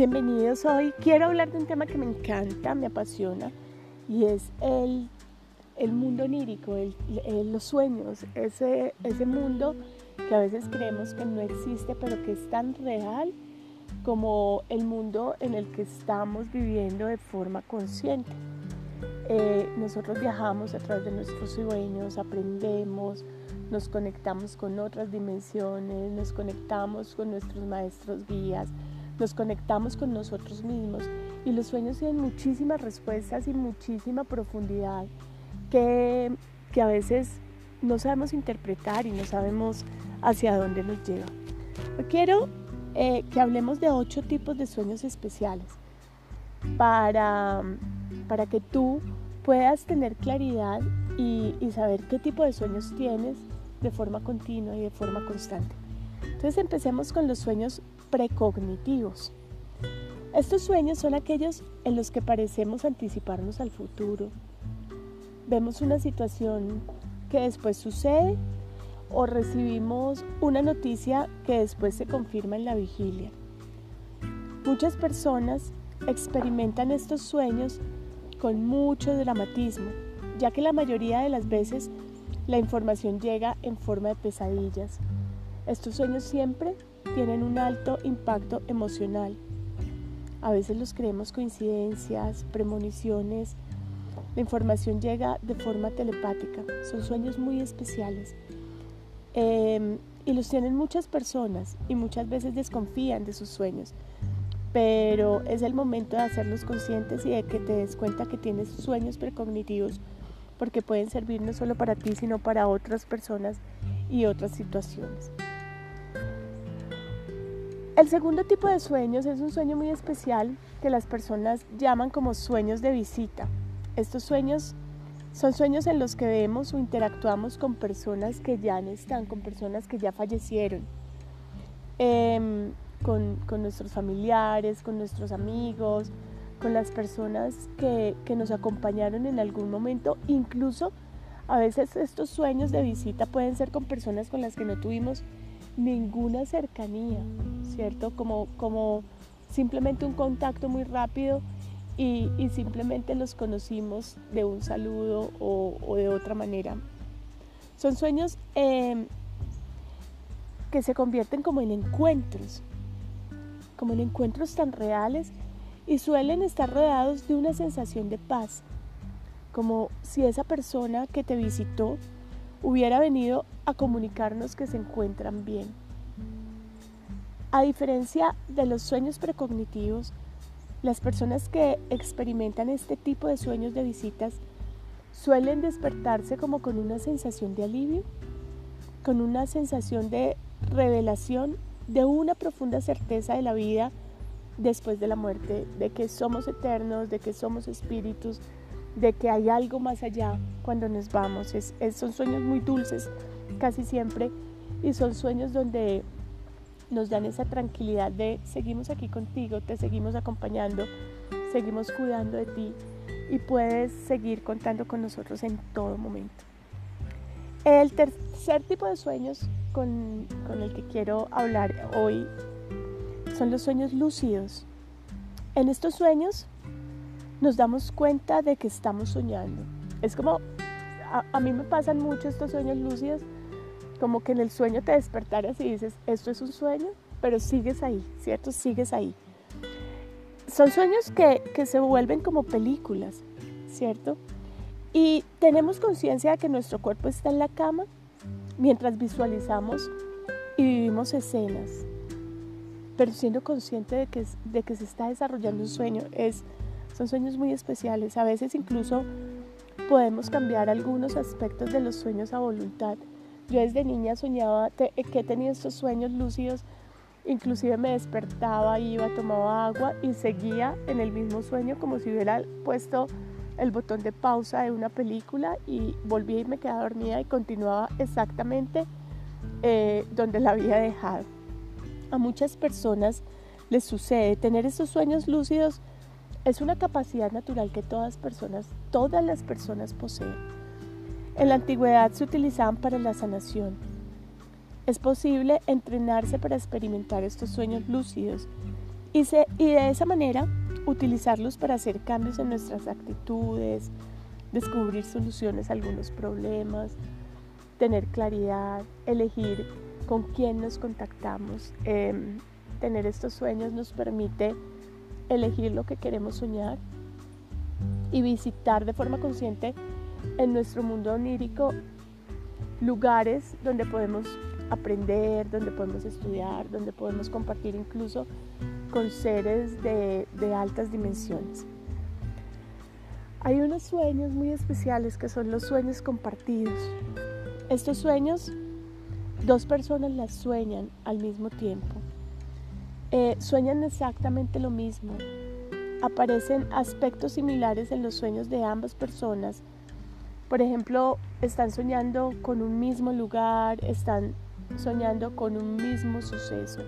Bienvenidos hoy. Quiero hablar de un tema que me encanta, me apasiona y es el, el mundo onírico, los sueños, ese, ese mundo que a veces creemos que no existe pero que es tan real como el mundo en el que estamos viviendo de forma consciente. Eh, nosotros viajamos a través de nuestros sueños, aprendemos, nos conectamos con otras dimensiones, nos conectamos con nuestros maestros guías, nos conectamos con nosotros mismos y los sueños tienen muchísimas respuestas y muchísima profundidad que, que a veces no sabemos interpretar y no sabemos hacia dónde nos lleva. Quiero eh, que hablemos de ocho tipos de sueños especiales para, para que tú puedas tener claridad y, y saber qué tipo de sueños tienes de forma continua y de forma constante. Entonces empecemos con los sueños precognitivos. Estos sueños son aquellos en los que parecemos anticiparnos al futuro. Vemos una situación que después sucede o recibimos una noticia que después se confirma en la vigilia. Muchas personas experimentan estos sueños con mucho dramatismo, ya que la mayoría de las veces la información llega en forma de pesadillas. Estos sueños siempre tienen un alto impacto emocional. A veces los creemos coincidencias, premoniciones. La información llega de forma telepática. Son sueños muy especiales. Em, y los tienen muchas personas y muchas veces desconfían de sus sueños. Pero es el momento de hacerlos conscientes y de que te des cuenta que tienes sueños precognitivos porque pueden servir no solo para ti, sino para otras personas y otras situaciones. El segundo tipo de sueños es un sueño muy especial que las personas llaman como sueños de visita. Estos sueños son sueños en los que vemos o interactuamos con personas que ya no están, con personas que ya fallecieron, em, con, con nuestros familiares, con nuestros amigos, con las personas que, nos acompañaron en algún momento, incluso a veces estos sueños de visita pueden ser con personas con las que no tuvimos ninguna cercanía, ¿cierto? Como, como simplemente un contacto muy rápido y, simplemente los conocimos de un saludo o, de otra manera. Son sueños em, que se convierten como en encuentros, como en encuentros tan reales y suelen estar rodeados de una sensación de paz, como si esa persona que te visitó hubiera venido a comunicarnos que se encuentran bien. A diferencia de los sueños precognitivos, las personas que experimentan este tipo de sueños de visitas suelen despertarse como con una sensación de alivio, con una sensación de revelación, de una profunda certeza de la vida después de la muerte, de que somos eternos, de que somos espíritus, de que hay algo más allá cuando nos vamos. Es, son sueños muy dulces casi siempre y son sueños donde nos dan esa tranquilidad de seguimos aquí contigo, te seguimos acompañando, seguimos cuidando de ti y puedes seguir contando con nosotros en todo momento. El tercer tipo de sueños con, con el que quiero hablar hoy son los sueños lúcidos. En estos sueños nos damos cuenta de que estamos soñando. Es como, a, mí me pasan mucho estos sueños lúcidos, como que en el sueño te despertaras y dices, esto es un sueño, pero sigues ahí, ¿cierto? Sigues ahí. Son sueños que, que se vuelven como películas, ¿cierto? Y tenemos conciencia de que nuestro cuerpo está en la cama mientras visualizamos y vivimos escenas pero siendo consciente de que, de que se está desarrollando un sueño. Es, son sueños muy especiales. A veces incluso podemos cambiar algunos aspectos de los sueños a voluntad. Yo desde niña soñaba que he tenido estos sueños lúcidos, inclusive me despertaba, iba, tomaba agua y seguía en el mismo sueño como si hubiera puesto el botón de pausa de una película y volvía y me quedaba dormida y continuaba exactamente eh, donde la había dejado. A muchas personas les sucede tener estos sueños lúcidos es una capacidad natural que todas personas, todas las personas poseen. En la antigüedad se utilizaban para la sanación. Es posible entrenarse para experimentar estos sueños lúcidos y, y de esa manera utilizarlos para hacer cambios en nuestras actitudes, descubrir soluciones a algunos problemas, tener claridad, elegir con quién nos contactamos. Em, tener estos sueños nos permite elegir lo que queremos soñar y visitar de forma consciente en nuestro mundo onírico lugares donde podemos aprender, donde podemos estudiar, donde podemos compartir incluso con seres de, de altas dimensiones. Hay unos sueños muy especiales que son los sueños compartidos. Estos sueños, dos personas las sueñan al mismo tiempo. Eh, sueñan exactamente lo mismo. Aparecen aspectos similares en los sueños de ambas personas. Por ejemplo, están soñando con un mismo lugar, están soñando con un mismo suceso.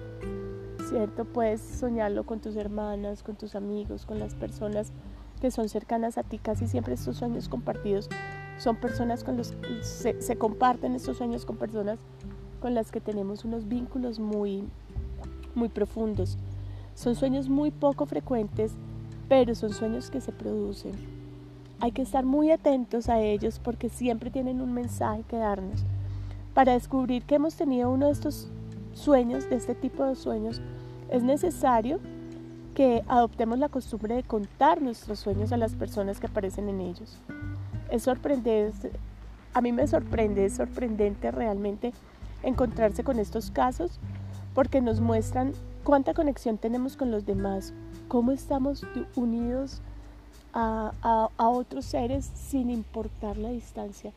¿Cierto? Puedes soñarlo con tus hermanas, con tus amigos, con las personas que son cercanas a ti. Casi siempre estos sueños compartidos son personas con los se, se comparten estos sueños con personas con las que tenemos unos vínculos muy, muy profundos. Son sueños muy poco frecuentes, pero son sueños que se producen. Hay que estar muy atentos a ellos porque siempre tienen un mensaje que darnos. Para descubrir que hemos tenido uno de estos sueños, de este tipo de sueños, es necesario que adoptemos la costumbre de contar nuestros sueños a las personas que aparecen en ellos es sorprendente, a mí me sorprende, es sorprendente realmente encontrarse con estos casos porque nos muestran cuánta conexión tenemos con los demás, cómo estamos unidos a, otros seres sin importar la distancia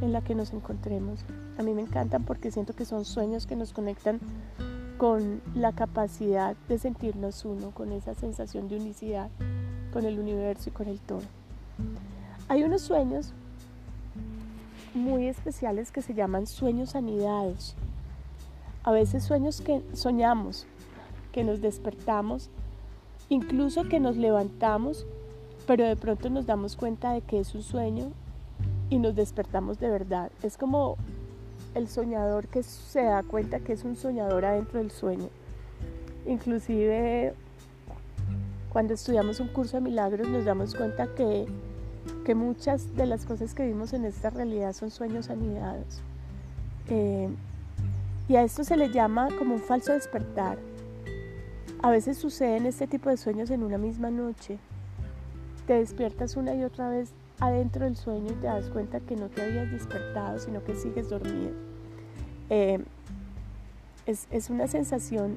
en la que nos encontremos. A mí me encantan porque siento que son sueños que nos conectan con la capacidad de sentirnos uno, con esa sensación de unicidad con el universo y con el todo. Hay unos sueños muy especiales que se llaman sueños anidados. A veces sueños que soñamos, que nos despertamos, incluso que nos levantamos, pero de pronto nos damos cuenta de que es un sueño y nos despertamos de verdad. Es como el soñador que se da cuenta que es un soñador adentro del sueño. Inclusive cuando estudiamos un curso de milagros nos damos cuenta que que muchas de las cosas que vimos en esta realidad son sueños anidados. Eh, y a esto se le llama como un falso despertar. A veces suceden este tipo de sueños en una misma noche. Te despiertas una y otra vez adentro del sueño y te das cuenta que no te habías despertado, sino que sigues dormido. Eh, es, es una sensación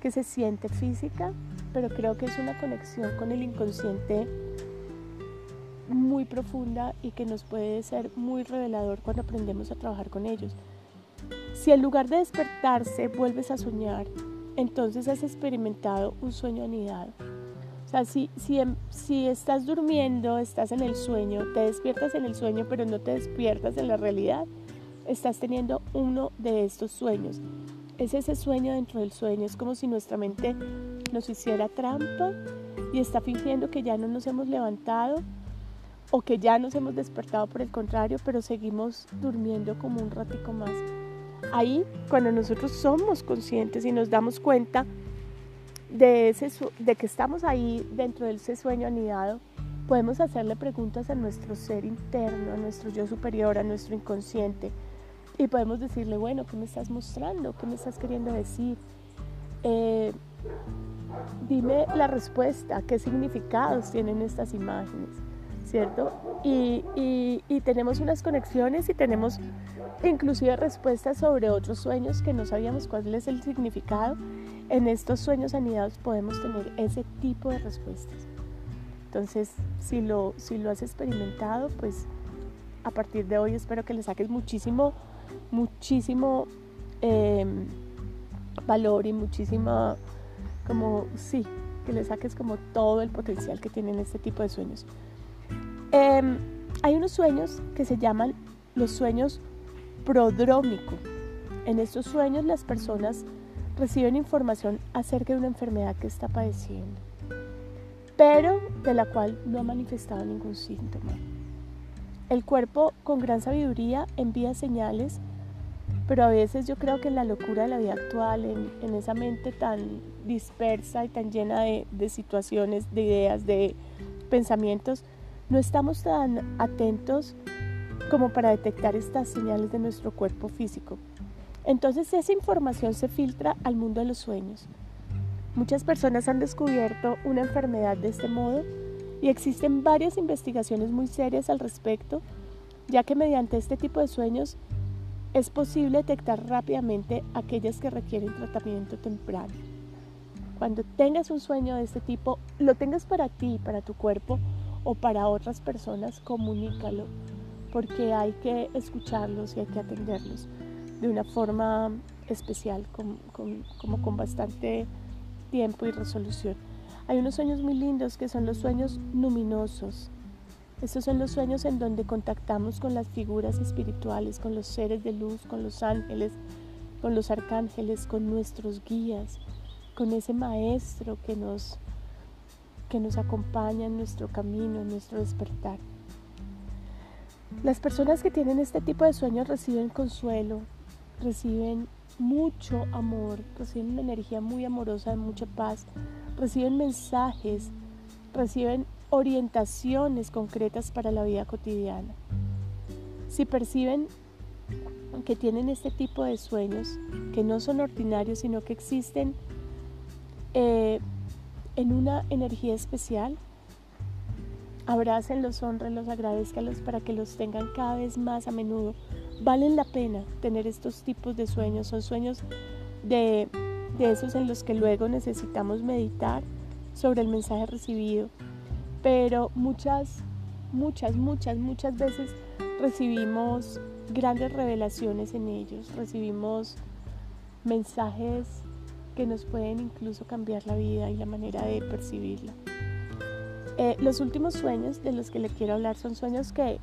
que se siente física, pero creo que es una conexión con el inconsciente muy profunda y que nos puede ser muy revelador cuando aprendemos a trabajar con ellos. Si en lugar de despertarse vuelves a soñar, entonces has experimentado un sueño anidado. O sea, si, si, si estás durmiendo, estás en el sueño, te despiertas en el sueño, pero no te despiertas en la realidad, estás teniendo uno de estos sueños. Es ese sueño dentro del sueño, es como si nuestra mente nos hiciera trampa y está fingiendo que ya no nos hemos levantado o que ya nos hemos despertado por el contrario, pero seguimos durmiendo como un ratico más. Ahí, cuando nosotros somos conscientes y nos damos cuenta de, ese, de que estamos ahí dentro de ese sueño anidado, podemos hacerle preguntas a nuestro ser interno, a nuestro yo superior, a nuestro inconsciente. Y podemos decirle, bueno, ¿qué me estás mostrando? ¿Qué me estás queriendo decir? Eh, dime la respuesta, qué significados tienen estas imágenes. ¿Cierto? Y, tenemos unas conexiones y tenemos inclusive respuestas sobre otros sueños que no sabíamos cuál es el significado. En estos sueños anidados podemos tener ese tipo de respuestas. Entonces, si lo, si lo has experimentado, pues a partir de hoy espero que le saques muchísimo, muchísimo em, valor y muchísima, como, sí, que le saques como todo el potencial que tienen este tipo de sueños. Em, hay unos sueños que se llaman los sueños prodrómico. En estos sueños las personas reciben información acerca de una enfermedad que está padeciendo, pero de la cual no ha manifestado ningún síntoma. El cuerpo con gran sabiduría envía señales pero a veces yo creo que en la locura de la vida actual, en, esa mente tan dispersa y tan llena de, de situaciones, de ideas, de pensamientos, no estamos tan atentos como para detectar estas señales de nuestro cuerpo físico. Entonces esa información se filtra al mundo de los sueños. Muchas personas han descubierto una enfermedad de este modo y existen varias investigaciones muy serias al respecto, ya que mediante este tipo de sueños es posible detectar rápidamente aquellas que requieren tratamiento temprano. Cuando tengas un sueño de este tipo, lo tengas para ti, para tu cuerpo o para otras personas, comunícalo, porque hay que escucharlos y hay que atenderlos de una forma especial, como con bastante tiempo y resolución. Hay unos sueños muy lindos que son los sueños luminosos. Estos son los sueños en donde contactamos con las figuras espirituales, con los seres de luz, con los ángeles, con los arcángeles, con nuestros guías, con ese maestro que nos, que nos acompaña en nuestro camino, en nuestro despertar. Las personas que tienen este tipo de sueños reciben consuelo, reciben mucho amor, reciben una energía muy amorosa, de mucha paz, reciben mensajes, reciben orientaciones concretas para la vida cotidiana. Si perciben que tienen este tipo de sueños, que no son ordinarios, sino que existen eh, en una energía especial, abrácenlos, honrenlos, agradezcanlos para que los tengan cada vez más a menudo. Valen la pena tener estos tipos de sueños, son sueños de de esos en los que luego necesitamos meditar sobre el mensaje recibido. Pero muchas, muchas, muchas, muchas veces recibimos grandes revelaciones en ellos, recibimos mensajes que nos pueden incluso cambiar la vida y la manera de percibirla. Eh, los últimos sueños de los que le quiero hablar son sueños que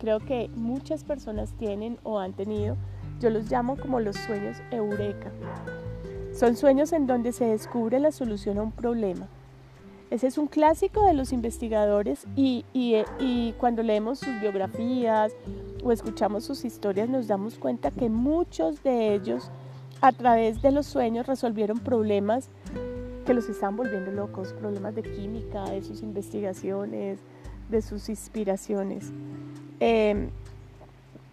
creo que muchas personas tienen o han tenido. Yo los llamo como los sueños eureka. Son sueños en donde se descubre la solución a un problema. Ese es un clásico de los investigadores y, cuando leemos sus biografías o escuchamos sus historias nos damos cuenta que muchos de ellos a través de los sueños resolvieron problemas que los están volviendo locos, problemas de química, de sus investigaciones, de sus inspiraciones. Em,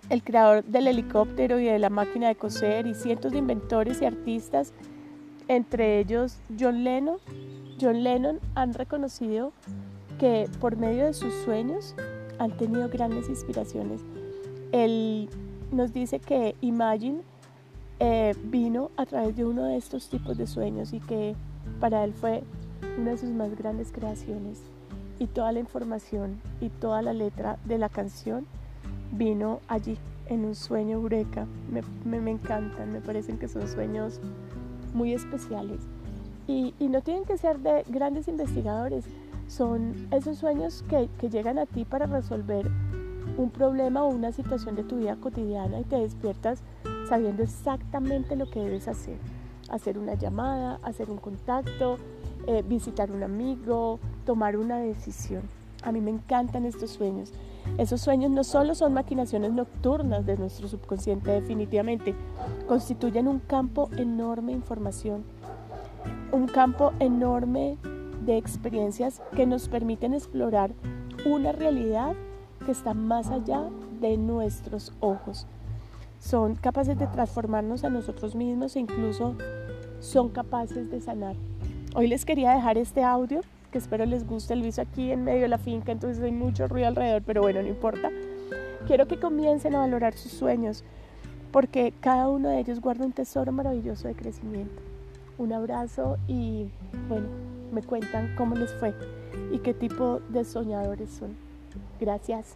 el creador del helicóptero y de la máquina de coser y cientos de inventores y artistas entre ellos John Lennon. John Lennon han reconocido que por medio de sus sueños han tenido grandes inspiraciones. Él nos dice que Imagine eh, vino a través de uno de estos tipos de sueños y que para él fue una de sus más grandes creaciones. Y toda la información y toda la letra de la canción vino allí, en un sueño eureka. Me, me encantan, me parecen que son sueños muy especiales. Y, no tienen que ser de grandes investigadores, son esos sueños que, que llegan a ti para resolver un problema o una situación de tu vida cotidiana y te despiertas sabiendo exactamente lo que debes hacer. Hacer una llamada, hacer un contacto, eh, visitar un amigo, tomar una decisión. A mí me encantan estos sueños. Esos sueños no solo son maquinaciones nocturnas de nuestro subconsciente, definitivamente, constituyen un campo enorme de información, un campo enorme de experiencias que nos permiten explorar una realidad que está más allá de nuestros ojos. Son capaces de transformarnos a nosotros mismos e incluso son capaces de sanar. Hoy les quería dejar este audio que espero les guste. Lo hizo aquí en medio de la finca, entonces hay mucho ruido alrededor, pero bueno, no importa. Quiero que comiencen a valorar sus sueños, porque cada uno de ellos guarda un tesoro maravilloso de crecimiento. Un abrazo y bueno, me cuentan cómo les fue y qué tipo de soñadores son. Gracias.